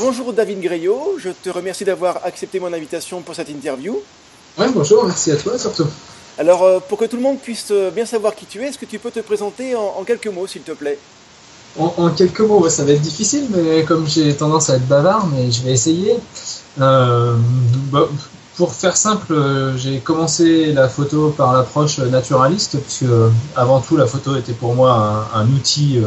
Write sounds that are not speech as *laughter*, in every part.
Bonjour David Greyot, je te remercie d'avoir accepté mon invitation pour cette interview. Oui, bonjour, merci à toi surtout. Alors, euh, pour que tout le monde puisse euh, bien savoir qui tu es, est-ce que tu peux te présenter en, quelques mots, s'il te plaît? En, quelques mots, ça va être difficile, mais comme j'ai tendance à être bavard, mais je vais essayer. Euh, bah, pour faire simple, j'ai commencé la photo par l'approche naturaliste, puisque avant tout, la photo était pour moi un, outil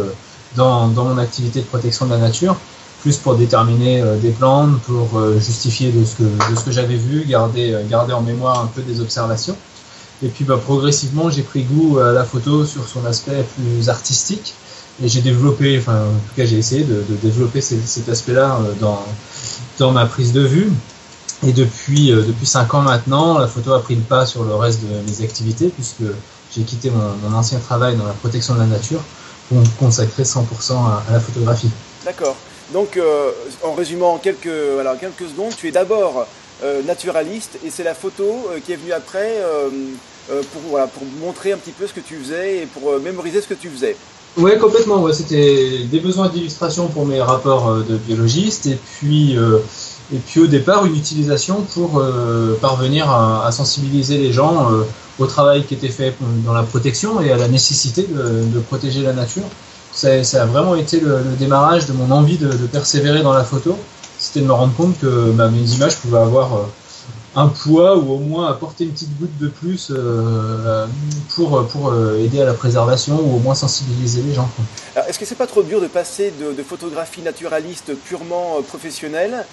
dans, dans, mon activité de protection de la nature plus pour déterminer euh, des plantes, pour euh, justifier de ce que, de ce que j'avais vu, garder, euh, garder en mémoire un peu des observations. Et puis bah, progressivement, j'ai pris goût à la photo sur son aspect plus artistique. Et j'ai développé, enfin en tout cas j'ai essayé de, développer cet aspect-là dans, dans ma prise de vue. Et depuis, depuis 5 ans maintenant, la photo a pris le pas sur le reste de mes activités, puisque j'ai quitté mon, ancien travail dans la protection de la nature pour me consacrer 100% à, à la photographie. D'accord. Donc, euh, en résumant quelques, secondes, tu es d'abord euh, naturaliste et c'est la photo euh, qui est venue après pour, pour montrer un petit peu ce que tu faisais et pour mémoriser ce que tu faisais. Oui, complètement. C'était des besoins d'illustration pour mes rapports de biologiste et puis au départ une utilisation pour parvenir à, sensibiliser les gens au travail qui était fait dans la protection et à la nécessité de protéger la nature ça, a vraiment été le, démarrage de mon envie de, persévérer dans la photo. C'était de me rendre compte que bah, mes images pouvaient avoir euh, un poids ou au moins apporter une petite goutte de plus euh, pour, euh, aider à la préservation ou au moins sensibiliser les gens. Est-ce que c'est pas trop dur de passer de, photographie naturaliste purement professionnelle,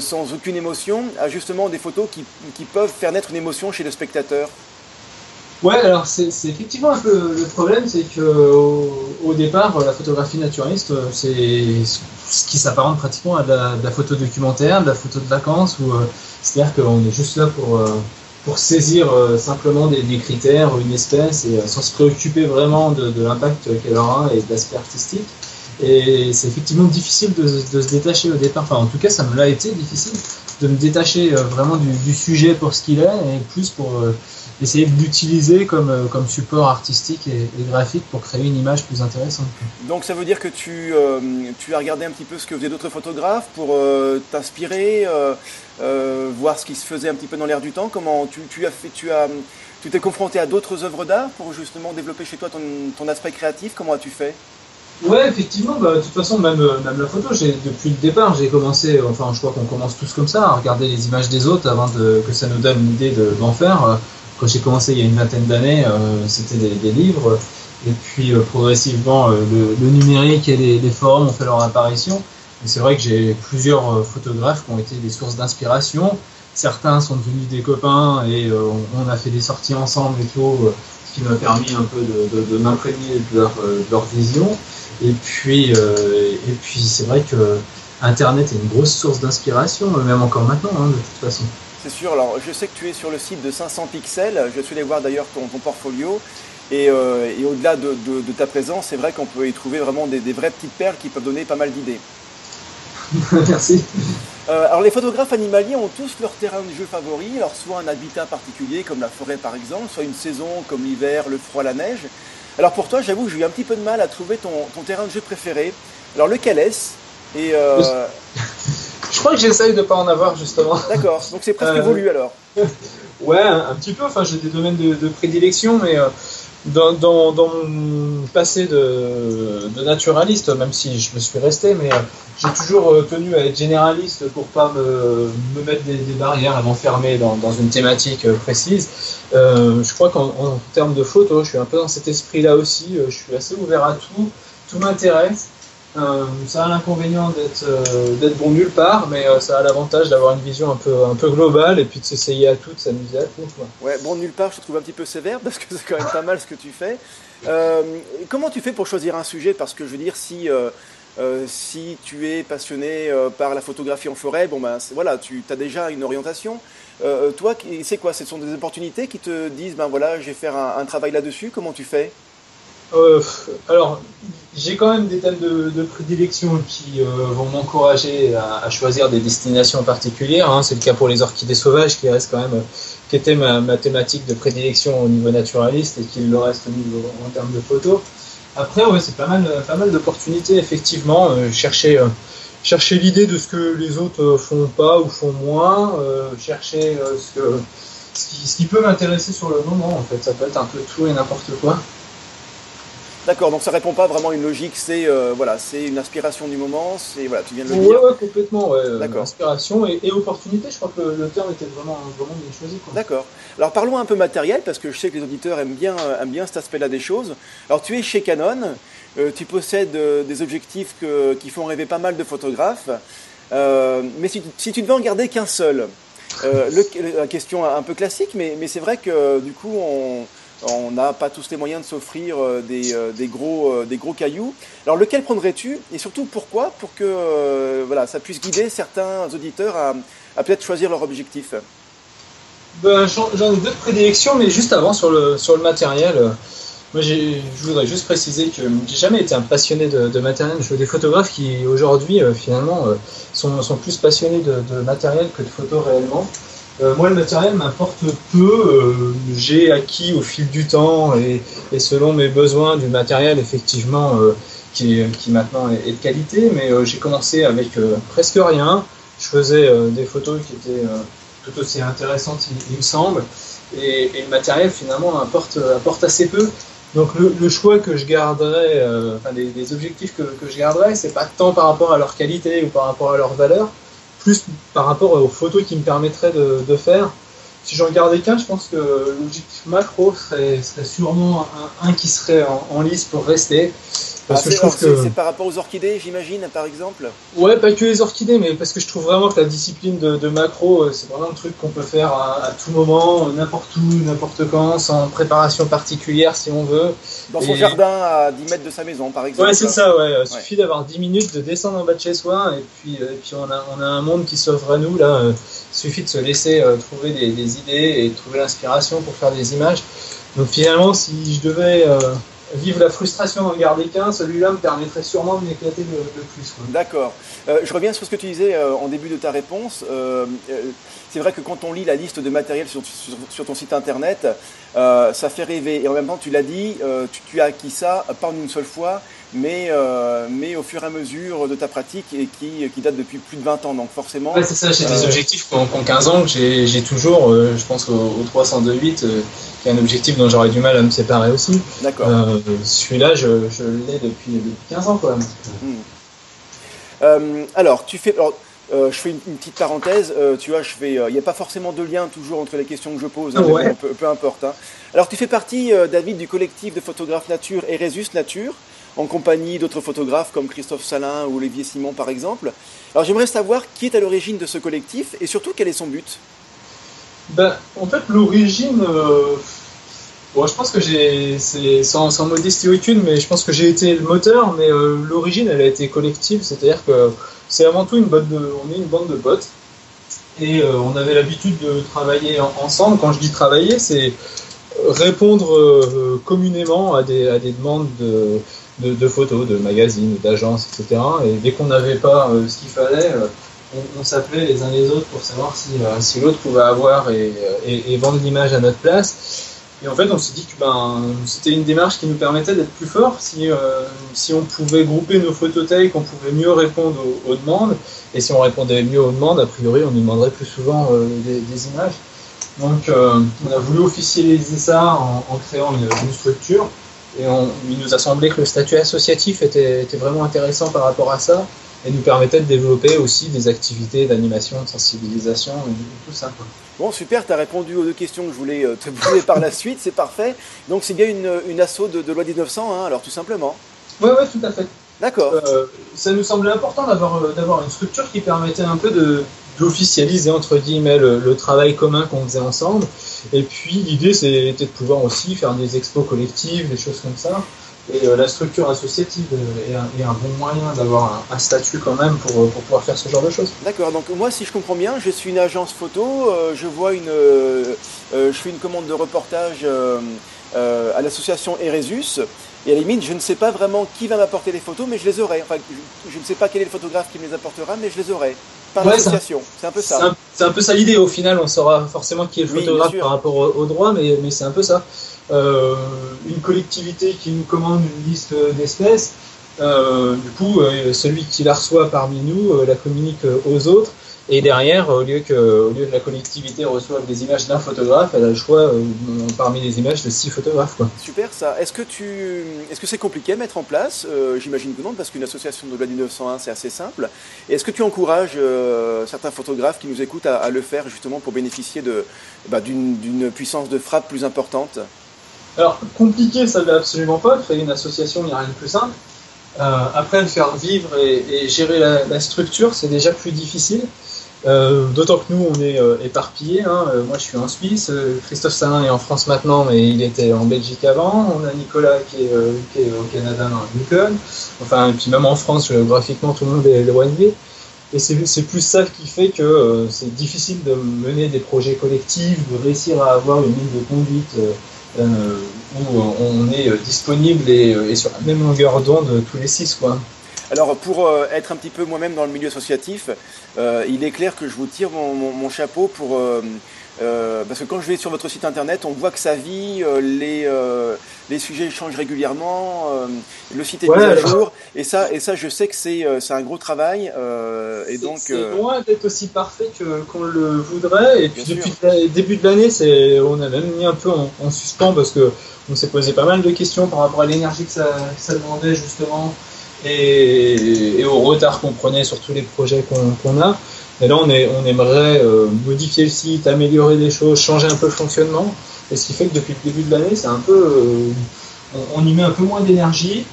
sans aucune émotion, à justement des photos qui, qui peuvent faire naître une émotion chez le spectateur? Ouais, alors c'est effectivement un peu le problème, c'est que au, départ, la photographie naturaliste, c'est ce qui s'apparente pratiquement à de la, photo documentaire, de la photo de vacances, où euh, c'est-à-dire qu'on est juste là pour, euh, pour saisir euh, simplement des, des, critères, une espèce, et sans se préoccuper vraiment de, de l'impact qu'elle aura et de l'aspect artistique. Et c'est effectivement difficile de, de, se détacher au départ. Enfin, en tout cas, ça me l'a été difficile de me détacher vraiment du, du sujet pour ce qu'il est et plus pour essayer de l'utiliser comme, euh, comme support artistique et, graphique pour créer une image plus intéressante. Donc ça veut dire que tu, euh, tu as regardé un petit peu ce que faisaient d'autres photographes pour euh, t'inspirer, voir ce qui se faisait un petit peu dans l'air du temps? Comment tu, tu as fait, tu as, tu t'es confronté à d'autres œuvres d'art pour justement développer chez toi ton, ton aspect créatif? Comment as-tu fait? Ouais, effectivement, bah, de toute façon, même, même la photo, depuis le départ, j'ai commencé, enfin, je crois qu'on commence tous comme ça, à regarder les images des autres avant de, que ça nous donne une idée d'en faire quand j'ai commencé il y a une vingtaine d'années, euh, c'était des, livres. Et puis euh, progressivement, euh, le, numérique et les, forums ont fait leur apparition. Et c'est vrai que j'ai plusieurs photographes qui ont été des sources d'inspiration. Certains sont devenus des copains et on, a fait des sorties ensemble et tout, ce qui m'a permis un peu de, m'imprégner de leur, vision. Et puis, et puis c'est vrai que Internet est une grosse source d'inspiration, même encore maintenant, hein, de toute façon c'est sûr. Alors, je sais que tu es sur le site de 500 pixels. Je suis allé voir d'ailleurs ton, portfolio. Euh, et, au-delà de, ta présence, c'est vrai qu'on peut y trouver vraiment des, vraies petites perles qui peuvent donner pas mal d'idées. *laughs* Merci. Euh, alors les photographes animaliers ont tous leur terrain de jeu favori, alors soit un habitat particulier comme la forêt par exemple, soit une saison comme l'hiver, le froid, la neige. Alors pour toi, j'avoue que j'ai eu un petit peu de mal à trouver ton, terrain de jeu préféré. Alors lequel est-ce? Et euh, *laughs* Je crois que j'essaye de ne pas en avoir justement. D'accord, donc c'est presque évolué alors. *laughs* ouais, un, petit peu. Enfin, j'ai des domaines de, prédilection, mais euh, dans, dans, dans, mon passé de, de, naturaliste, même si je me suis resté, mais euh, j'ai toujours euh, tenu à être généraliste pour pas me, me mettre des, des barrières, à m'enfermer dans, dans, une thématique précise. je crois qu'en termes de photos, je suis un peu dans cet esprit-là aussi. je suis assez ouvert à tout. Tout m'intéresse. Euh, ça a l'inconvénient d'être euh, d'être bon nulle part, mais euh, ça a l'avantage d'avoir une vision un peu, un peu globale et puis de s'essayer à tout, de s'amuser à tout. Ouais, bon nulle part, je trouve un petit peu sévère parce que c'est quand même pas mal ce que tu fais. comment tu fais pour choisir un sujet? Parce que je veux dire, si, si tu es passionné par la photographie en forêt, bon ben voilà, tu as déjà une orientation. toi, c'est quoi? Ce sont des opportunités qui te disent, ben voilà, je vais faire un travail là-dessus. Comment tu fais? Euh, alors, j'ai quand même des thèmes de, prédilection qui euh, vont m'encourager à, choisir des destinations particulières. Hein. C'est le cas pour les orchidées sauvages, qui reste quand même, qui était ma, thématique de prédilection au niveau naturaliste et qui le reste au niveau en termes de photos. Après, ouais, c'est pas mal, pas mal d'opportunités effectivement. Euh, chercher, chercher l'idée de ce que les autres font pas ou font moins, chercher ce, que, ce, qui, ce qui peut m'intéresser sur le moment en fait. Ça peut être un peu tout et n'importe quoi. D'accord, donc ça répond pas vraiment à une logique, c'est euh, voilà, c'est une inspiration du moment, c'est voilà, tu viens de le dire. Ouais, complètement, ouais. D'accord. Inspiration et, opportunité, je crois que le, terme était vraiment, vraiment bien choisi. D'accord. Alors parlons un peu matériel, parce que je sais que les auditeurs aiment bien, aiment bien cet aspect-là des choses. Alors tu es chez Canon, euh, tu possèdes euh, des objectifs qui font rêver pas mal de photographes, mais si, si, tu devais en garder qu'un seul, la question un peu classique, mais, mais c'est vrai que du coup on on n'a pas tous les moyens de s'offrir euh, euh, des, gros, euh, des gros cailloux. Alors lequel prendrais-tu? Et surtout pourquoi? Pour que ça puisse guider certains auditeurs à, peut-être choisir leur objectif. Ben, J'en ai deux prédilections, mais juste avant sur le, matériel. Moi, je voudrais juste préciser que j'ai jamais été un passionné de, matériel. Je veux des photographes qui, aujourd'hui, finalement, sont, plus passionnés de, matériel que de photos réellement. Euh, moi, le matériel m'importe peu. Euh, j'ai acquis au fil du temps et, selon mes besoins du matériel, effectivement, euh, qui, qui, maintenant est, de qualité. Mais j'ai commencé avec presque rien. Je faisais des photos qui étaient tout aussi intéressantes, il, me semble. Et, le matériel, finalement, apporte, apporte assez peu. Donc le, choix que je garderai, enfin les, objectifs que, que je garderai, c'est pas tant par rapport à leur qualité ou par rapport à leur valeur, plus par rapport aux photos qui me permettraient de, faire. Si j'en gardais qu'un, je pense que l'objectif macro serait, sûrement un, qui serait en, lice pour rester. Parce ah, que je trouve que c'est par rapport aux orchidées, j'imagine, par exemple. Ouais, pas que les orchidées, mais parce que je trouve vraiment que la discipline de, macro, euh, c'est vraiment un truc qu'on peut faire à, tout moment, n'importe où, n'importe quand, sans préparation particulière si on veut. Dans son jardin à 10 mètres de sa maison, par exemple. Ouais, c'est ça. Ouais. Il suffit d'avoir 10 minutes de descendre en bas de chez soi, et puis, euh, et puis on a, on a un monde qui s'offre à nous là. Euh, il suffit de se laisser trouver des, des, idées et trouver l'inspiration pour faire des images. Donc finalement, si je devais Vive la frustration d'en garder qu'un, celui-là me permettrait sûrement de m'éclater le, plus. D'accord. Euh, je reviens sur ce que tu disais euh, en début de ta réponse. Euh, c'est vrai que quand on lit la liste de matériel sur, sur, ton site internet, ça fait rêver. Et en même temps, tu l'as dit, tu, tu, as acquis ça pas une seule fois, mais, euh, mais au fur et à mesure de ta pratique et qui, qui date depuis plus de 20 ans. Donc forcément. Ouais, c'est ça, j'ai des euh, objectifs qui ont, 15 ans j'ai toujours, euh, je pense au, 302.8, qui est un objectif dont j'aurais du mal à me séparer aussi. D'accord. Celui-là, je, je l'ai depuis, 15 ans quand même. Hmm. alors, tu fais. Alors, je fais une, petite parenthèse, tu vois, je fais, il n'y a pas forcément de lien toujours entre les questions que je pose, hein, peu, importe. Hein. Alors tu fais partie, David, du collectif de photographes nature Eresus Nature en compagnie d'autres photographes comme Christophe Salin ou Olivier Simon par exemple. Alors j'aimerais savoir qui est à l'origine de ce collectif et surtout quel est son but? Ben, en fait, l'origine, euh, bon, je pense que j'ai, c'est sans, modestie aucune, mais je pense que j'ai été le moteur, mais euh, l'origine, elle a été collective, c'est-à-dire que c'est avant tout une bande de, on est une bande de potes et euh, on avait l'habitude de travailler ensemble. Quand je dis travailler, c'est répondre communément à des, à des demandes de, de, photos, de magazines, d'agences, etc. Et dès qu'on n'avait pas euh, ce qu'il fallait, euh, on, s'appelait les uns les autres pour savoir si, euh, si l'autre pouvait avoir et, et, vendre l'image à notre place. Et en fait, on s'est dit que ben, c'était une démarche qui nous permettait d'être plus fort. Si, si on pouvait grouper nos photothèques, on pouvait mieux répondre aux, demandes. Et si on répondait mieux aux demandes, a priori, on nous demanderait plus souvent des, images. Donc, on a voulu officialiser ça en, en créant une, une structure. Et il nous a semblé que le statut associatif était, était, vraiment intéressant par rapport à ça et nous permettait de développer aussi des activités d'animation, de sensibilisation et tout ça. Bon, super, tu as répondu aux deux questions que je voulais euh, te poser par la suite, c'est parfait. Donc c'est bien une, une asso de, de loi 1900, hein, alors tout simplement. Oui, oui, tout à fait. D'accord. Euh, ça nous semblait important euh, d'avoir une structure qui permettait un peu de d'officialiser entre guillemets le, le travail commun qu'on faisait ensemble et puis l'idée c'était de pouvoir aussi faire des expos collectives, des choses comme ça. Et euh, la structure associative est un, bon moyen d'avoir un, statut quand même pour, pour, pouvoir faire ce genre de choses. D'accord, donc moi si je comprends bien, je suis une agence photo, euh, je vois une, euh, je fais une commande de reportage à l'association Eresus, et à la limite je ne sais pas vraiment qui va m'apporter les photos, mais je les aurai. Enfin, je ne sais pas quel est le photographe qui me les apportera, mais je les aurai c'est un peu ça. C'est un, peu ça l'idée. Au final, on saura forcément qui est le photographe par rapport au, droit, mais, c'est un peu ça. Euh, une collectivité qui nous commande une liste d'espèces, du coup, celui qui la reçoit parmi nous la communique aux autres. Et derrière, au lieu, que, au lieu que la collectivité reçoive des images d'un photographe, elle a le choix euh, parmi les images de six photographes. Quoi. Super ça. Est-ce que tu, est-ce que c'est compliqué à mettre en place? Euh, J'imagine que non, parce qu'une association de loi du 901, c'est assez simple. Est-ce que tu encourages euh, certains photographes qui nous écoutent à, le faire justement pour bénéficier de, bah, d'une, puissance de frappe plus importante? Alors, compliqué, ça ne l'est absolument pas. Créer une association, il n'y a rien de plus simple. après, le faire vivre et, gérer la, la structure, c'est déjà plus difficile. Euh, d'autant que nous, on est euh, éparpillés. Hein. Euh, moi, je suis en Suisse. Christophe Salin est en France maintenant, mais il était en Belgique avant. On a Nicolas qui est, au Canada dans Newton. Enfin, et puis même en France, géographiquement, tout le monde est éloigné. Et c'est plus ça qui fait que c'est difficile de mener des projets collectifs, de réussir à avoir une ligne de conduite où on est disponible et, sur la même longueur d'onde tous les six. Quoi. Alors pour euh, être un petit peu moi-même dans le milieu associatif, euh, il est clair que je vous tire mon, chapeau pour... Euh, parce que quand je vais sur votre site internet, on voit que ça vit, les, les sujets changent régulièrement, le site est mis à jour, et ça, et ça, je sais que c'est un gros travail. et donc, c'est loin d'être aussi parfait qu'on le voudrait. Et puis depuis le début de l'année, on a même mis un peu en, suspens parce que on s'est posé pas mal de questions par rapport à l'énergie que ça, que ça demandait justement et, au retard qu'on prenait sur tous les projets qu'on a. Et là, on, est, on aimerait euh, modifier le site, améliorer des choses, changer un peu le fonctionnement. Et ce qui fait que depuis le début de l'année, c'est un peu, euh, on, y met un peu moins d'énergie.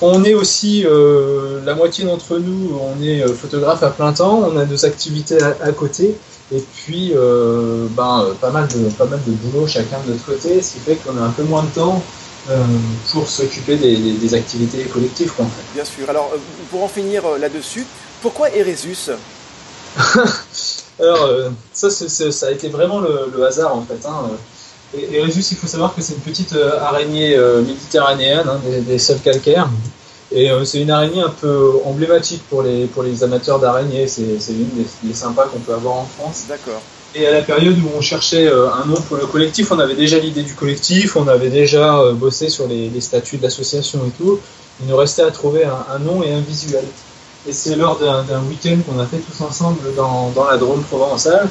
On, est aussi, euh, la moitié d'entre nous, on est photographe à plein temps, on a deux activités à, côté, et puis ben, pas, mal de, pas mal de boulot chacun de notre côté, ce qui fait qu'on a un peu moins de temps euh, pour s'occuper des, activités collectives. Quoi, Bien sûr. Alors, euh, pour en finir euh, là-dessus, pourquoi Eresus? *laughs* Alors, ça, ça a été vraiment le, hasard en fait. Hein. Eresus, il faut savoir que c'est une petite araignée méditerranéenne, hein, des, des, sols calcaires. Et c'est une araignée un peu emblématique pour les, pour les amateurs d'araignées. C'est une des, des sympas qu'on peut avoir en France. D'accord. Et à la période où on cherchait euh, un nom pour le collectif, on avait déjà l'idée du collectif, on avait déjà euh, bossé sur les, statuts de l'association et tout. Il nous restait à trouver un, nom et un visuel. Et c'est lors d'un week-end qu'on a fait tous ensemble dans, la Drôme provençale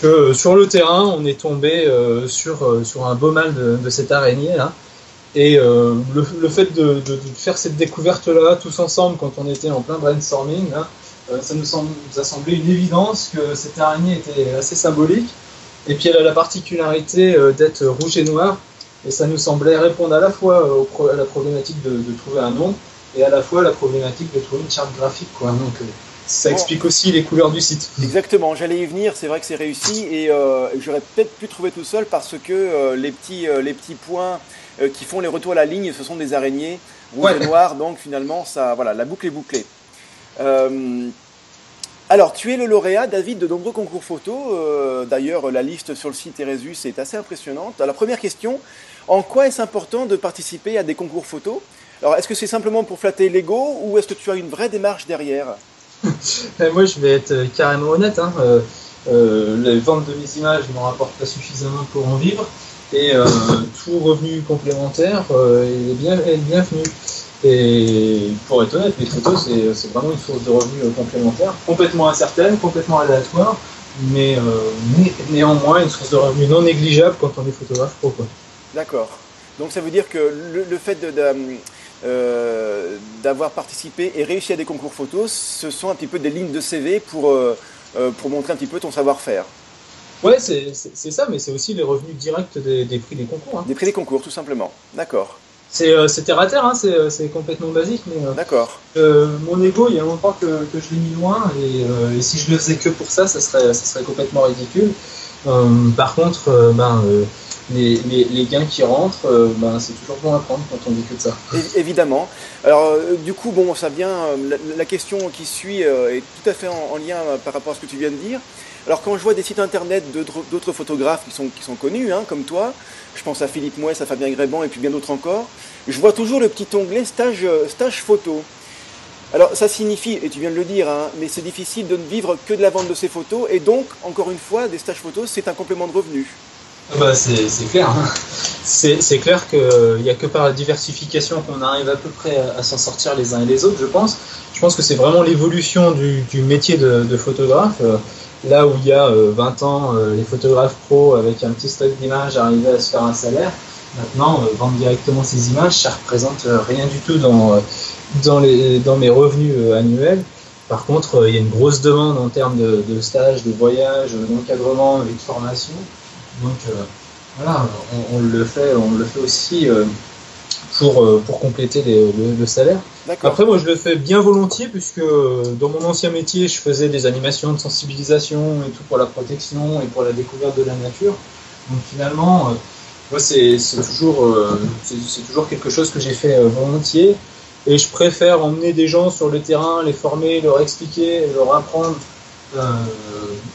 que euh, sur le terrain, on est tombé sur, sur un beau mal de, cette araignée là. Et le, fait de, faire cette découverte-là tous ensemble quand on était en plein brainstorming, ça nous, semble, a semblé une évidence que cette araignée était assez symbolique. Et puis elle a la particularité euh, d'être rouge et noire. Et ça nous semblait répondre à la fois euh, à la problématique de, trouver un nom et à la fois à la problématique de trouver une charte graphique. Quoi. Donc ça explique aussi les couleurs du site. Exactement, j'allais y venir, c'est vrai que c'est réussi et j'aurais peut-être pu trouver tout seul parce que les, petits, les petits points qui font les retours à la ligne, ce sont des araignées rouge et noir, donc finalement ça, voilà, la boucle est bouclée. Euh, alors, tu es le lauréat, David, de nombreux concours photos. Euh, d'ailleurs, la liste sur le site Eresus est assez impressionnante. Alors, première question, en quoi est-ce important de participer à des concours photos Alors, est-ce que c'est simplement pour flatter l'ego ou est-ce que tu as une vraie démarche derrière? Ben, *laughs* Moi, je vais être carrément honnête. Hein. Euh, les ventes de mes images ne m'en rapportent pas suffisamment pour en vivre. Et tout revenu complémentaire est bienvenu. Et pour être honnête, les photos, c'est vraiment une source de revenus euh, complémentaire, complètement incertaine, complètement aléatoire, mais euh, néanmoins une source de revenus non négligeable quand on est photographe pro. D'accord. Donc ça veut dire que le, fait euh, d'avoir participé et réussi à des concours photos, ce sont un petit peu des lignes de CV pour, pour montrer un petit peu ton savoir-faire. Ouais, c'est ça, mais c'est aussi les revenus directs des, prix des concours. Hein. Des prix des concours, tout simplement. D'accord. C'est euh, terre à terre, hein, euh, c'est complètement basique. mais euh, D'accord. mon ego, il y a longtemps que, que je l'ai mis loin, et, si je le faisais que pour ça, ça serait, ça serait complètement ridicule. par contre, ben, les, les, gains qui rentrent, ben, c'est toujours bon à prendre quand on dit que de ça. Évidemment. Alors, du coup, bon, ça vient. La, question qui suit est tout à fait en, lien par rapport à ce que tu viens de dire. Alors, quand je vois des sites internet d'autres photographes qui sont, qui sont connus, hein, comme toi, je pense à Philippe Mouès, à Fabien Gréban et puis bien d'autres encore, je vois toujours le petit onglet stage, euh, stage photo. Alors ça signifie, et tu viens de le dire, hein, mais c'est difficile de ne vivre que de la vente de ces photos, et donc, encore une fois, des stages photos, c'est un complément de revenu. ah bah c'est clair. Hein. C'est clair qu'il n'y a que par la diversification qu'on arrive à peu près à, s'en sortir les uns et les autres, je pense. Je pense que c'est vraiment l'évolution du, métier de, de photographe. Là où il y a 20 ans, les photographes pros avec un petit stock d'images arrivaient à se faire un salaire. Maintenant, vendre directement ces images, ça représente rien du tout dans, mes revenus annuels. Par contre, euh, il y a une grosse demande en termes de, stages, de voyages, d'encadrement et de formation. Donc euh, voilà, on, le fait, on le fait aussi euh, pour, pour compléter le, salaire. Après, moi, je le fais bien volontiers puisque dans mon ancien métier, je faisais des animations de sensibilisation et tout pour la protection et pour la découverte de la nature. Donc finalement, moi, c'est toujours, c'est toujours quelque chose que j'ai fait volontiers. Et je préfère emmener des gens sur le terrain, les former, leur expliquer, leur apprendre euh,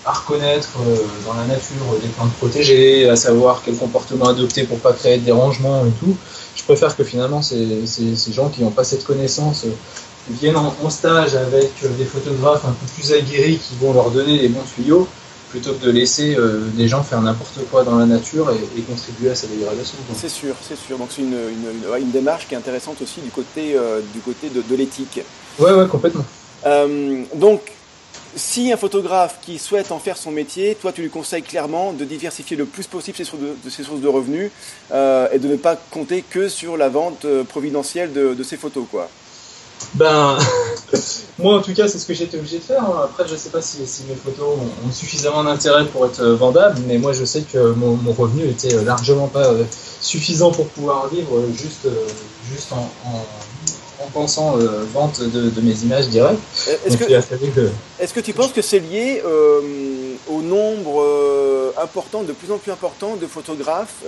à reconnaître euh, dans la nature des plantes protégées, à savoir quel comportement adopter pour pas créer de dérangement et tout. Je préfère que finalement ces, ces, ces gens qui n'ont pas cette connaissance euh, viennent en, en, stage avec des photographes un peu plus aguerris qui vont leur donner les bons tuyaux plutôt que de laisser euh, des gens faire n'importe quoi dans la nature et, contribuer à sa dégradation. C'est sûr, c'est sûr. Donc c'est une, une, une, démarche qui est intéressante aussi du côté, euh, du côté de, de l'éthique. Ouais, ouais, complètement. Euh, donc, si un photographe qui souhaite en faire son métier, toi tu lui conseilles clairement de diversifier le plus possible ses sources de, revenus et de ne pas compter que sur la vente providentielle de, ses photos, quoi. Ben, *laughs* moi en tout cas, c'est ce que j'étais obligé de faire. Après, je sais pas si, mes photos ont, suffisamment d'intérêt pour être euh, vendables, mais moi je sais que mon, revenu était euh, largement pas euh, suffisant pour pouvoir vivre juste, juste en pensant vente de, mes images directes. Est-ce que, que, tu penses que c'est lié au nombre important, de plus en plus important de photographes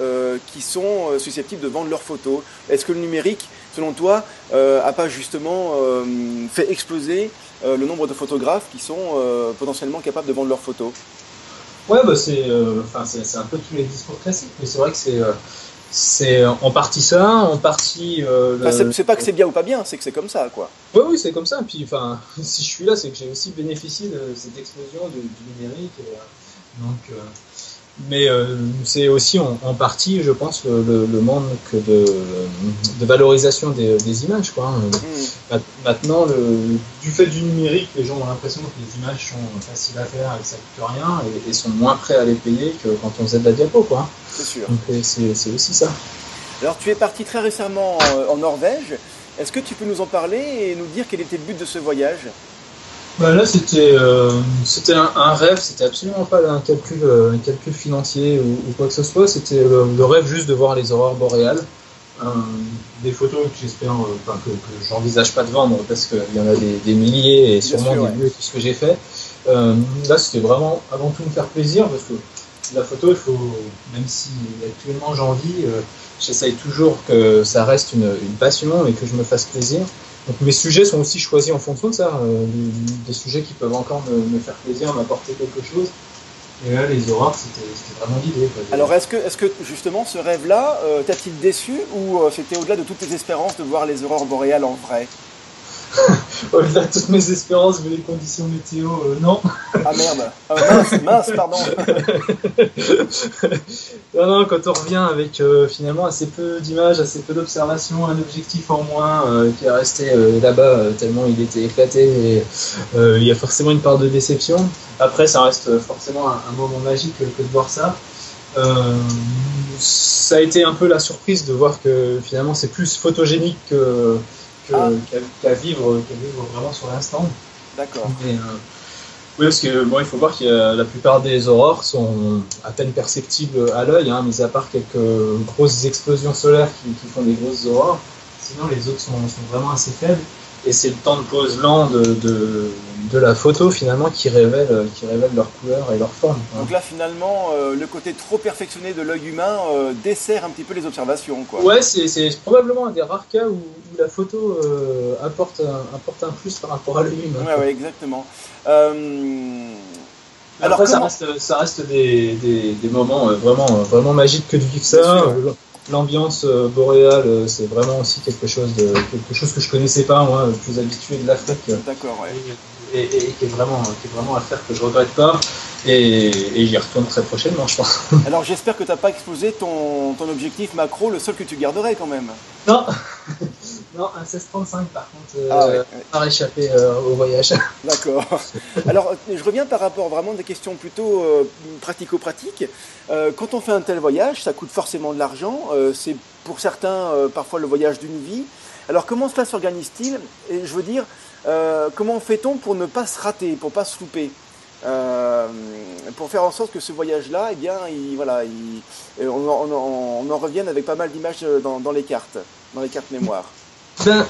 qui sont susceptibles de vendre leurs photos? Est-ce que le numérique selon toi, euh, a pas justement euh, fait exploser euh, le nombre de photographes qui sont potentiellement capables de vendre leurs photos? Ouais, bah c'est, un peu tous les discours classiques, mais c'est vrai que c'est, c'est en partie ça, en partie. c'est, pas que c'est bien ou pas bien, c'est que c'est comme ça, quoi. Oui, oui, c'est comme ça. Puis, enfin, *laughs* si je suis là, c'est que j'ai aussi bénéficié de cette explosion du numérique. donc, mais euh, c'est aussi en, partie, je pense, le, le, manque de, de valorisation des, des, images. Quoi. Hein. Mm. Maintenant, le, du fait du numérique, les gens ont l'impression que les images sont faciles à faire et que ça coûte rien et, sont moins prêts à les payer que quand on faisait de la diapo. Quoi. C'est sûr. Donc euh, c'est aussi ça. Alors tu es parti très récemment en Norvège. Est-ce que tu peux nous en parler et nous dire quel était le but de ce voyage? Bah là, c'était euh, c'était un, un, rêve, c'était absolument pas un calcul, euh, un calcul financier ou, ou quoi que ce soit, c'était le, le, rêve juste de voir les aurores boréales. Euh, des photos que j'espère, euh, enfin, que, que j'envisage pas de vendre parce qu'il y en a des, des milliers et sûrement des mieux que ce que j'ai fait. Euh, là, c'était vraiment avant tout me faire plaisir parce que la photo, il faut, même si actuellement j'en vis, j'essaye toujours que ça reste une, une passion et que je me fasse plaisir. Donc mes sujets sont aussi choisis en fonction de ça, euh, des sujets qui peuvent encore me, faire plaisir, m'apporter quelque chose. Et là, les aurores, c'était vraiment l'idée. Alors, est-ce que, est que justement ce rêve-là euh, t'a-t-il déçu ou euh, c'était au-delà de toutes tes espérances de voir les aurores boréales en vrai? *laughs* Au-delà de toutes mes espérances, vu les conditions météo, euh, non. Ah merde, ah, mince, mince, pardon. *laughs* non, non, quand on revient avec euh, finalement assez peu d'images, assez peu d'observations, un objectif en moins euh, qui est resté là-bas tellement il était éclaté et il y a forcément une part de déception. Après, ça reste forcément un, moment magique que, de voir ça. ça a été un peu la surprise de voir que finalement c'est plus photogénique que ah. qu'à vivre, vivre, vraiment sur l'instant. D'accord. Euh, oui, parce que bon, il faut voir que la plupart des aurores sont à peine perceptibles à l'œil, hein, mis à part quelques grosses explosions solaires qui, qui, font des grosses aurores. Sinon, les autres sont, sont vraiment assez faibles. Et c'est le temps de pose lent de, de, de, la photo finalement qui révèle, qui révèle leur couleur et leur forme. Donc là finalement, euh, le côté trop perfectionné de l'œil humain euh, dessert un petit peu les observations. Quoi. Ouais, c'est probablement un des rares cas où, la photo euh, apporte, un, apporte un plus par rapport à l'œil humain. Ouais, ouais, exactement. Alors après, ça, reste, ça reste des, des, des moments vraiment, vraiment magiques que de vivre ça l'ambiance euh, boréale, euh, c'est vraiment aussi quelque chose de quelque chose que je connaissais pas moi, plus habitué de l'Afrique. D'accord, ouais. et, qui, est vraiment, qui est vraiment à faire que je regrette pas. Et, j'y retourne très prochainement, je pense. *laughs* Alors j'espère que tu n'as pas explosé ton, ton, objectif macro, le seul que tu garderais quand même. Non, *laughs* non un 1635 par contre, euh, ah, ouais. échappé euh, au voyage. *laughs* D'accord. Alors je reviens par rapport vraiment à des questions plutôt euh, pratico-pratiques. Euh, quand on fait un tel voyage, ça coûte forcément de l'argent. c'est pour certains parfois le voyage d'une vie. Alors comment cela s'organise-t-il Et je veux dire, comment fait-on pour ne pas se rater, pour ne pas se louper? Euh, pour faire en sorte que ce voyage-là, eh bien, il, voilà, il, on, on, en revienne avec pas mal d'images dans, dans, les cartes, dans les cartes mémoire. Ben,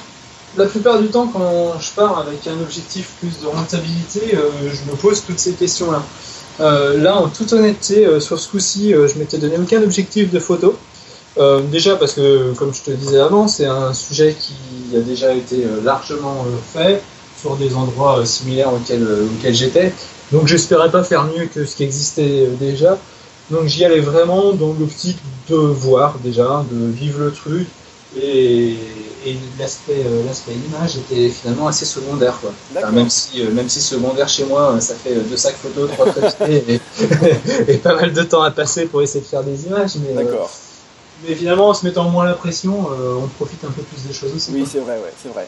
la plupart du temps, quand je pars avec un objectif plus de rentabilité, euh, je me pose toutes ces questions-là. Euh, là, en toute honnêteté, euh, sur ce coup-ci, je m'étais donné aucun objectif de photo. déjà parce que, comme je te disais avant, c'est un sujet qui a déjà été largement fait sur des endroits similaires auxquels, auxquels j'étais. Donc j'espérais pas faire mieux que ce qui existait déjà. Donc j'y allais vraiment dans l'optique de voir déjà, de vivre le truc. Et, l'aspect euh, l'aspect image était finalement assez secondaire quoi. même si euh, même si secondaire chez moi ça fait deux sacs photos trois papiers *laughs* et, pas mal de temps à passer pour essayer de faire des images mais mais finalement en se mettant moins la pression on profite un peu plus des choses aussi oui c'est vrai ouais, c'est vrai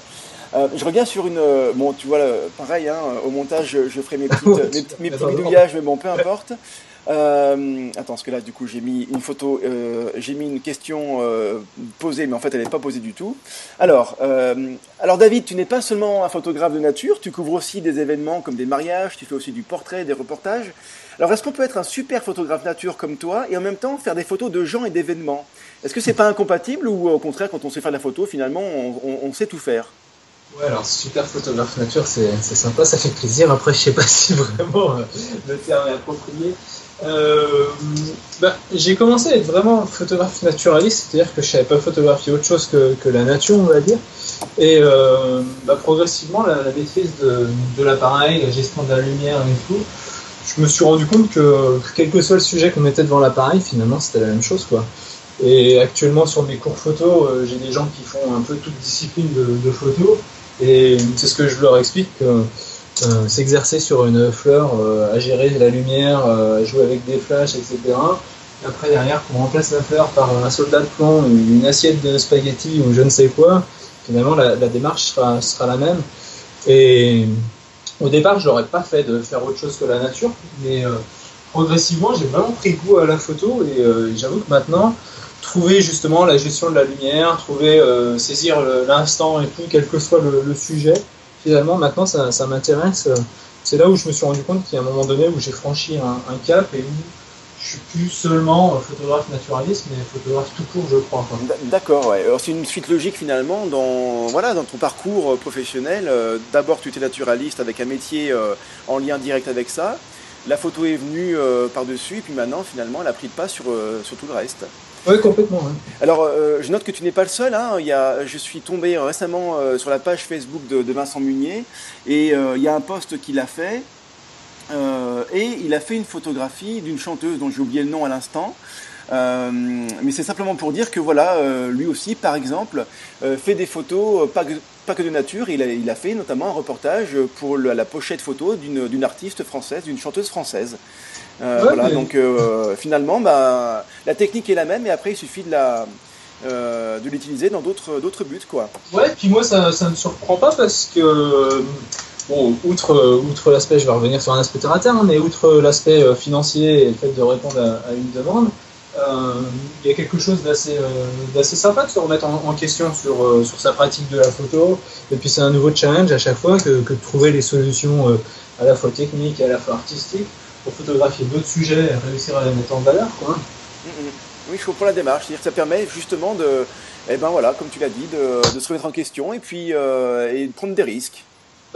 euh, je reviens sur une. Euh, bon, tu vois, pareil, hein, au montage, je, ferai mes, *laughs* petites, mes, petits bidouillages, mais bon, peu importe. Euh, attends, parce que là, du coup, j'ai mis une photo, j'ai mis une question posée, mais en fait, elle n'est pas posée du tout. Alors, alors, David, tu n'es pas seulement un photographe de nature, tu couvres aussi des événements comme des mariages, tu fais aussi du portrait, des reportages. Alors, est-ce qu'on peut être un super photographe nature comme toi et en même temps faire des photos de gens et d'événements? Est-ce que c'est pas incompatible ou au contraire, quand on sait faire de la photo, finalement, on sait tout faire? Ouais, alors super photographe nature, c'est sympa, ça fait plaisir. Après, je sais pas *laughs* si vraiment euh, le terme est approprié. Euh, bah, j'ai commencé à être vraiment photographe naturaliste, c'est-à-dire que je savais pas photographier autre chose que, que, la nature, on va dire. Et euh, bah, progressivement, la, maîtrise de, de l'appareil, la gestion de la lumière et tout, je me suis rendu compte que, quel que soit le sujet qu'on mettait devant l'appareil, finalement, c'était la même chose, quoi. Et actuellement, sur mes cours photo, j'ai des gens qui font un peu toute discipline de, de photo. Et c'est ce que je leur explique que euh, s'exercer sur une fleur, euh, à gérer la lumière, euh, à jouer avec des flashs, etc. Et après, derrière, qu'on remplace la fleur par un soldat de plomb, une assiette de spaghettis ou je ne sais quoi, finalement, la, démarche sera, sera, la même. Et au départ, je n'aurais pas fait de faire autre chose que la nature, mais progressivement, j'ai vraiment pris goût à la photo et j'avoue que maintenant, trouver justement la gestion de la lumière, trouver, euh, saisir l'instant et tout, quel que soit le, sujet. Finalement, maintenant, ça, ça m'intéresse. C'est là où je me suis rendu compte qu'il y a un moment donné où j'ai franchi un, cap et où je suis plus seulement photographe naturaliste, mais photographe tout court, je crois. D'accord, c'est une suite logique finalement dans, voilà, dans ton parcours euh, professionnel. Euh, d'abord, tu étais naturaliste avec un métier en lien direct avec ça. La photo est venue par-dessus, et puis maintenant, finalement, elle a pris de pas sur, sur tout le reste. Oui, complètement. Alors, euh, je note que tu n'es pas le seul. Hein. Je suis tombé récemment euh, sur la page Facebook de, Vincent Munier et euh, il y a un post qu'il a fait. et il a fait une photographie d'une chanteuse dont j'ai oublié le nom à l'instant. mais c'est simplement pour dire que voilà, lui aussi, par exemple, fait des photos pas pas que de nature. Il a, il a fait notamment un reportage pour la pochette photo d'une artiste française, d'une chanteuse française. Euh, voilà, donc euh, finalement, bah, la technique est la même, et après il suffit de la euh, de l'utiliser dans d'autres d'autres buts, quoi. Ouais, puis moi ça, ça me surprend pas parce que bon, outre outre l'aspect, je vais revenir sur un aspect terre à terre, hein, mais outre l'aspect financier et le fait de répondre à, une demande. Il y a quelque chose d'assez d'assez sympa de se remettre en, question sur, sur sa pratique de la photo. Et puis c'est un nouveau challenge à chaque fois que, que de trouver les solutions à la fois techniques et à la fois artistiques pour photographier d'autres sujets et réussir à les mettre en valeur. Mm, mm. Oui, je comprends la démarche. C'est-à-dire que ça permet justement de, eh ben voilà, comme tu l'as dit, de, se remettre en question et puis euh, et de prendre des risques.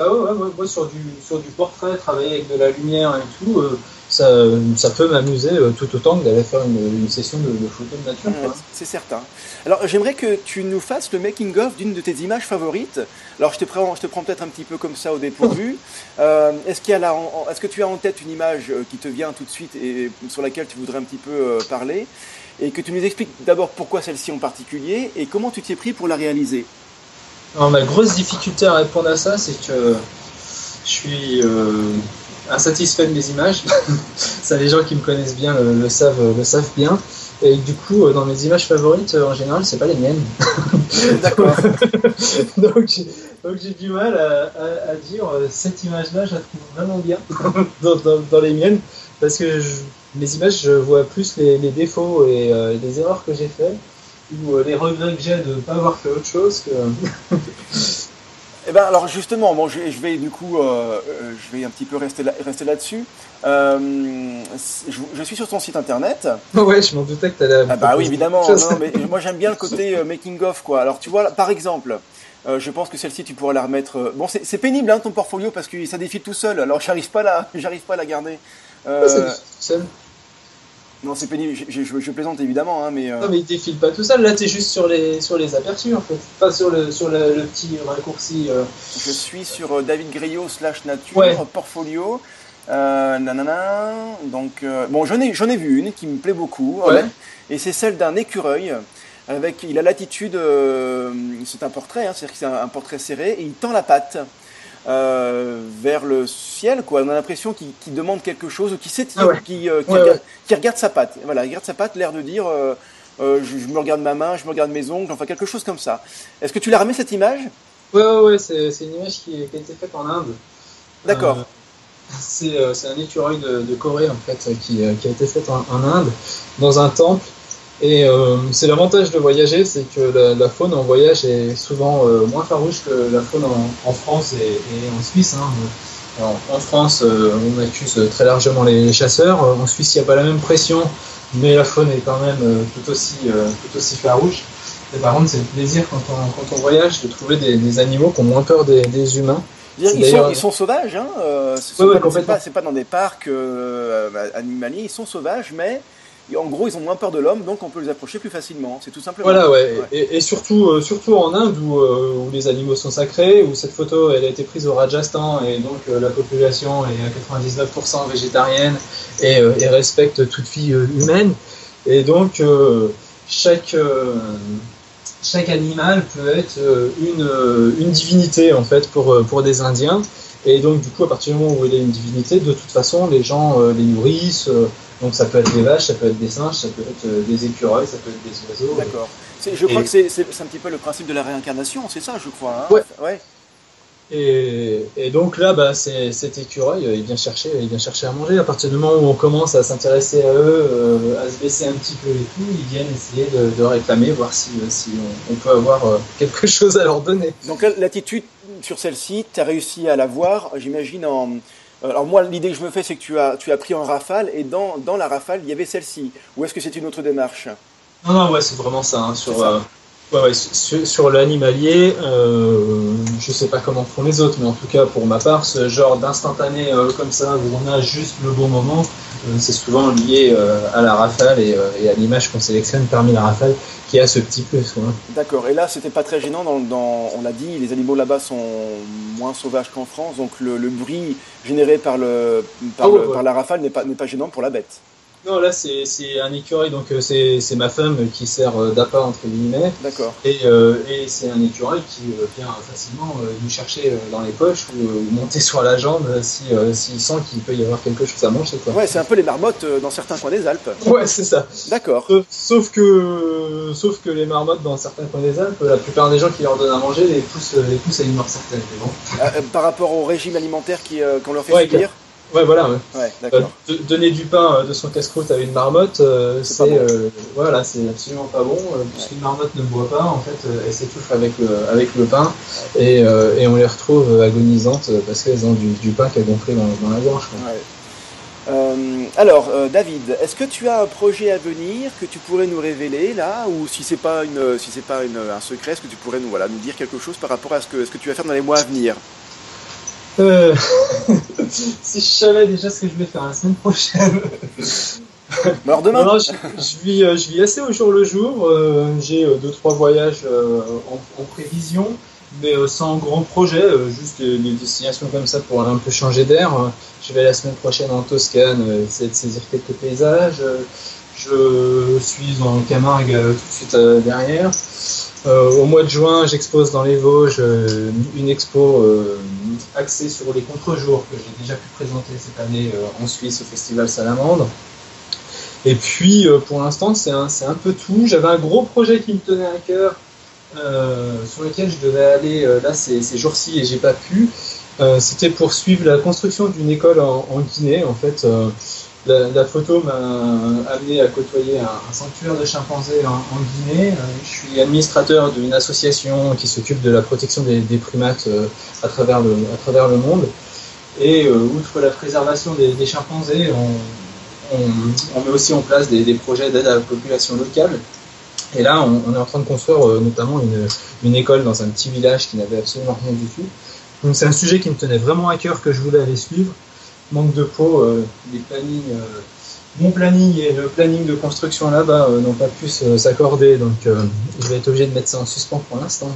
Ah ouais, moi, sur du, sur du portrait, travailler avec de la lumière et tout, euh, ça, ça peut m'amuser euh, tout autant que d'aller faire une, session de, de photos de nature. c'est certain. Alors j'aimerais que tu nous fasses le making-of d'une de tes images favorites. Alors je te prends, je te prends peut-être un petit peu comme ça au dépourvu. *laughs* Euh, est-ce, qu'il y a est-ce que tu as en tête une image qui te vient tout de suite et sur laquelle tu voudrais un petit peu parler? Et que tu nous expliques d'abord pourquoi celle-ci en particulier et comment tu t'y es pris pour la réaliser? Alors, ma grosse difficulté à répondre à ça, c'est que je suis insatisfait de mes images. *laughs* Ça, les gens qui me connaissent bien le, savent, le savent bien. Et du coup, dans mes images favorites, en général, c'est pas les miennes. *laughs* D'accord. *laughs* donc, j'ai du mal à, dire cette image-là, je la trouve vraiment bien dans, les miennes, parce que mes images, je vois plus les, défauts et les erreurs que j'ai fait ou les regrets que j'ai de ne pas avoir fait autre chose que. *laughs* Eh ben, alors justement, bon, je, vais du coup, euh, euh, je vais un petit peu rester là, rester là-dessus. Euh, je, suis sur ton site internet. *laughs* Ouais, je m'en doutais que tu allais. Ah bah oui, évidemment. Non, mais moi j'aime bien le côté making of quoi. Alors tu vois, par exemple, je pense que celle-ci tu pourras la remettre. Bon, c'est pénible hein, ton portfolio parce que ça défile tout seul. Alors j'arrive pas là, *laughs* j'arrive pas à la garder. seul. Non, c'est pénible, je, je, plaisante évidemment, hein, mais... Euh, non, mais il défile pas tout seul, là t'es juste sur les, sur les aperçus en fait, pas sur le, sur le, petit raccourci. Euh. Je suis sur euh, David Griot slash nature, portfolio, nanana, donc... bon, j'en ai, ai vu une qui me plaît beaucoup, ouais. et c'est celle d'un écureuil, avec, il a l'attitude, c'est un portrait, hein, c'est-à-dire que c'est un, un, portrait serré, et il tend la patte. Euh, vers le ciel, quoi. On a l'impression qu'il demande quelque chose, qu'il s'étire, ah euh, regarde, sa patte. Voilà, il regarde sa patte, l'air de dire euh, je, me regarde ma main, je me regarde mes ongles, enfin quelque chose comme ça. Est-ce que tu l'as remis cette image? Ouais, ouais, c'est une image qui, a été faite en Inde. D'accord. c'est un écureuil de, Corée en fait qui, a été fait en, Inde dans un temple et euh, c'est l'avantage de voyager, c'est que la, faune en voyage est souvent euh, moins farouche que la faune en, France et, en Suisse. Hein. en France, euh, on accuse très largement les, chasseurs. En Suisse, il n'y a pas la même pression, mais la faune est quand même tout, aussi, tout aussi farouche. Et par contre, c'est le plaisir quand on, quand on voyage de trouver des, animaux qui ont moins peur des, humains. Ils sont, ils sont, sauvages, hein c'est pas, pas, dans des parcs animaliers, ils sont sauvages, mais en gros, ils ont moins peur de l'homme, donc on peut les approcher plus facilement. C'est tout simplement. Voilà, ouais. Et, surtout, euh, surtout en Inde, euh, où, les animaux sont sacrés, où cette photo, elle a été prise au Rajasthan, et donc euh, la population est à 99% végétarienne et, respecte toute vie humaine. Et donc, chaque chaque animal peut être une, une divinité en fait pour, pour des Indiens. Et donc, du coup, à partir du moment où il est une divinité, de toute façon, les gens les nourrissent. Donc ça peut être des vaches, ça peut être des singes, ça peut être euh, des écureuils, ça peut être des oiseaux. D'accord. Je crois que c'est un petit peu le principe de la réincarnation, c'est ça, je crois. Hein? Ouais. Et, et, donc là, bah, cet écureuil, euh, il vient, chercher, il vient chercher à manger. À partir du moment où on commence à s'intéresser à eux, euh, à se baisser un petit peu et tout, ils viennent essayer de, réclamer, voir si, si on, peut avoir quelque *laughs* chose à leur donner. Donc l'attitude sur celle-ci, tu as réussi à la voir, j'imagine, en, euh, alors moi, l'idée que je me fais, c'est que tu as, tu as pris en rafale et dans, dans la rafale, il y avait celle-ci. Ou est-ce que c'est une autre démarche? Non, non, ouais, c'est vraiment ça. Hein, sur, euh, ouais, ouais, sur, sur l'animalier, euh, je sais pas comment font les autres, mais en tout cas, pour ma part, ce genre d'instantané euh, comme ça, où on a juste le bon moment, c'est souvent lié à la rafale et, et à l'image qu'on sélectionne parmi la rafale qui a ce petit plus. D'accord. Et là, c'était pas très gênant. Dans, on l'a dit, les animaux là-bas sont moins sauvages qu'en France, donc le, bruit généré par, le, par, ah la rafale n'est pas, pas gênant pour la bête. Non, là c'est un écureuil, donc euh, c'est ma femme qui sert euh, d'appât entre guillemets. D'accord. Et, euh, et c'est un écureuil qui vient facilement nous chercher dans les poches ou, monter *laughs* sur la jambe s'il si, sent qu'il peut y avoir quelque chose à manger. Quoi. Ouais, c'est un peu les marmottes dans certains coins des Alpes. Ouais, c'est ça. D'accord. Sauf, que, sauf que les marmottes dans certains coins des Alpes, la plupart des gens qui leur donnent à manger les poussent, les poussent à une mort certaine. par rapport au régime alimentaire qu'on leur fait subir Ouais, voilà. Ouais. d'accord. Euh, donner du pain euh, de son casse-croûte à une marmotte, euh, c'est voilà, c'est absolument pas bon. Puisqu'une marmotte ne boit pas, en fait, elle s'étouffe avec le, avec le pain et, et on les retrouve agonisantes parce qu'elles ont du, pain qui a gonflé dans, dans la gorge. alors, David, est-ce que tu as un projet à venir que tu pourrais nous révéler là, ou si c'est pas une, si c'est pas une, un secret, est-ce que tu pourrais nous, voilà, nous dire quelque chose par rapport à ce que, ce que tu vas faire dans les mois à venir? Euh, *laughs* si je savais déjà ce que je vais faire la semaine prochaine. *laughs* Alors demain je, vis, euh, je vis assez au jour le jour. Euh, j'ai deux trois voyages en, prévision, mais sans grand projet, juste des, destinations comme ça pour un peu changer d'air. Je vais la semaine prochaine en Toscane, essayer de saisir quelques paysages. Je suis en Camargue tout de suite derrière. au mois de juin, j'expose dans les Vosges une expo axé sur les contre-jours que j'ai déjà pu présenter cette année en Suisse au Festival Salamandre. Et puis, pour l'instant, c'est un, un, peu tout. J'avais un gros projet qui me tenait à cœur, sur lequel je devais aller là ces, ces jours-ci et j'ai pas pu. C'était pour suivre la construction d'une école en, en, Guinée. En fait, la, photo m'a amené à côtoyer un, sanctuaire de chimpanzés en, Guinée. Euh, je suis administrateur d'une association qui s'occupe de la protection des, primates euh, à, travers le, monde. Et euh, outre la préservation des, chimpanzés, on, met aussi en place des, projets d'aide à la population locale. Et là, on, est en train de construire notamment une, une, école dans un petit village qui n'avait absolument rien du tout. Donc c'est un sujet qui me tenait vraiment à cœur que je voulais aller suivre manque de peau, euh, les plannings, euh, mon planning et le planning de construction là-bas euh, n'ont pas pu s'accorder, donc je vais être obligé de mettre ça en suspens pour l'instant.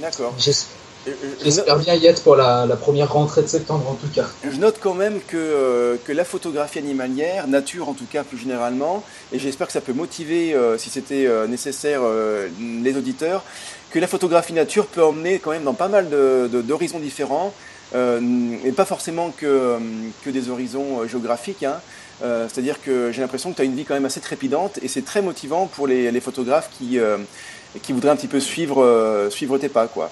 D'accord. J'espère bien y être pour la, première rentrée de septembre en tout cas. Je note quand même que, que la photographie animalière, nature en tout cas plus généralement, et j'espère que ça peut motiver, si c'était nécessaire, les auditeurs, que la photographie nature peut emmener quand même dans pas mal d'horizons différents euh, et pas forcément que, euh, que des horizons euh, géographiques. Hein. C'est-à-dire que j'ai l'impression que tu as une vie quand même assez trépidante et c'est très motivant pour les, photographes qui, qui voudraient un petit peu suivre, suivre tes pas. Quoi.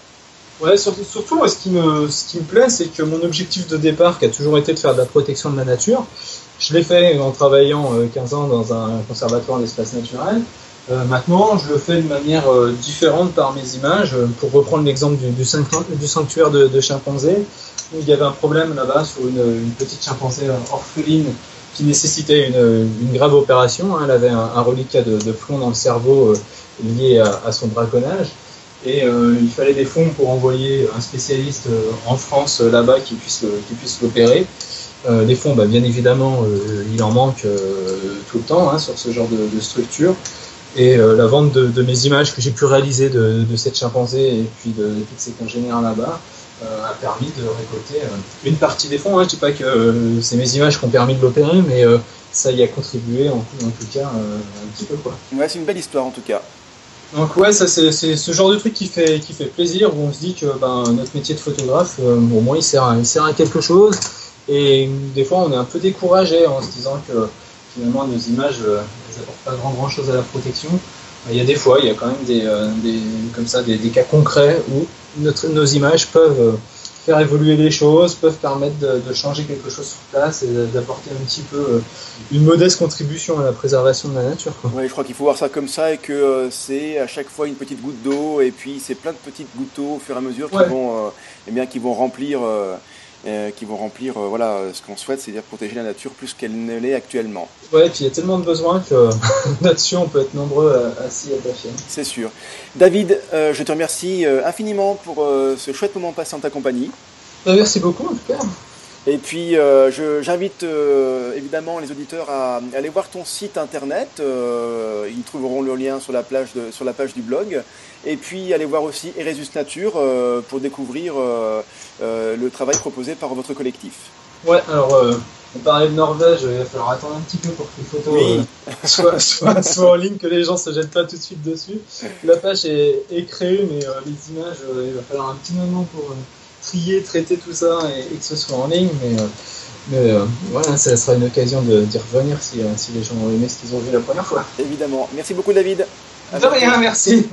Ouais, surtout, surtout moi, ce qui me, ce qui me plaît, c'est que mon objectif de départ, qui a toujours été de faire de la protection de la nature, je l'ai fait en travaillant 15 ans dans un conservatoire d'espace naturel. Euh, maintenant, je le fais de manière euh, différente par mes images. Pour reprendre l'exemple du, du, sanctuaire de, chimpanzés, il y avait un problème là-bas sur une, petite chimpanzé orpheline qui nécessitait une, grave opération. Elle avait un, reliquat de, de, plomb dans le cerveau euh, lié à, son braconnage. Et il fallait des fonds pour envoyer un spécialiste en France là-bas qui puisse, l'opérer. Euh, les fonds, bah, bien évidemment, il en manque tout le temps hein, sur ce genre de, de structure. Et euh, la vente de, mes images que j'ai pu réaliser de, cette chimpanzé et puis de, toutes ces congénères là-bas euh, a permis de récolter euh, une partie des fonds. Hein. Je ne dis pas que c'est mes images qui ont permis de l'opérer, mais ça y a contribué en, tout cas un petit peu. Quoi. Ouais, c'est une belle histoire en tout cas. Donc ouais, ça c'est ce genre de truc qui fait, qui fait plaisir, où on se dit que ben, notre métier de photographe, au moins il sert, il sert à quelque chose. Et des fois on est un peu découragé en se disant que finalement nos images ça n'apporte pas grand, grand chose à la protection. Il y a des fois, il y a quand même des, euh, comme ça, des, cas concrets où notre, nos images peuvent euh, faire évoluer les choses, peuvent permettre de, changer quelque chose sur place et d'apporter un petit peu euh, une modeste contribution à la préservation de la nature. Oui, je crois qu'il faut voir ça comme ça et que c'est à chaque fois une petite goutte d'eau et puis c'est plein de petites gouttes d'eau au fur et à mesure qui, vont, eh bien, qui vont remplir euh, qui vont remplir euh, voilà, ce qu'on souhaite, c'est-à-dire protéger la nature plus qu'elle ne l'est actuellement. Ouais, et puis il y a tellement de besoins que *laughs* là-dessus on peut être nombreux à, s'y attacher. C'est sûr. David, euh, je te remercie infiniment pour ce chouette moment passé en ta compagnie. Bah, merci beaucoup en tout cas. Et puis, j'invite évidemment les auditeurs à, aller voir ton site internet. ils trouveront le lien sur la, plage sur la page du blog. Et puis aller voir aussi Eresus Nature euh, pour découvrir euh, euh, le travail proposé par votre collectif. Ouais, alors on parlait de Norvège, il va falloir attendre un petit peu pour que les photos *laughs* soient, en ligne, que les gens se jettent pas tout de suite dessus. La page est, créée, mais les images, il va falloir un petit moment pour trier, traiter tout ça et, que ce soit en ligne. Mais, mais voilà, ça sera une occasion d'y revenir si, si les gens ont aimé ce qu'ils ont vu la première fois. Évidemment. Merci beaucoup David. de rien, merci.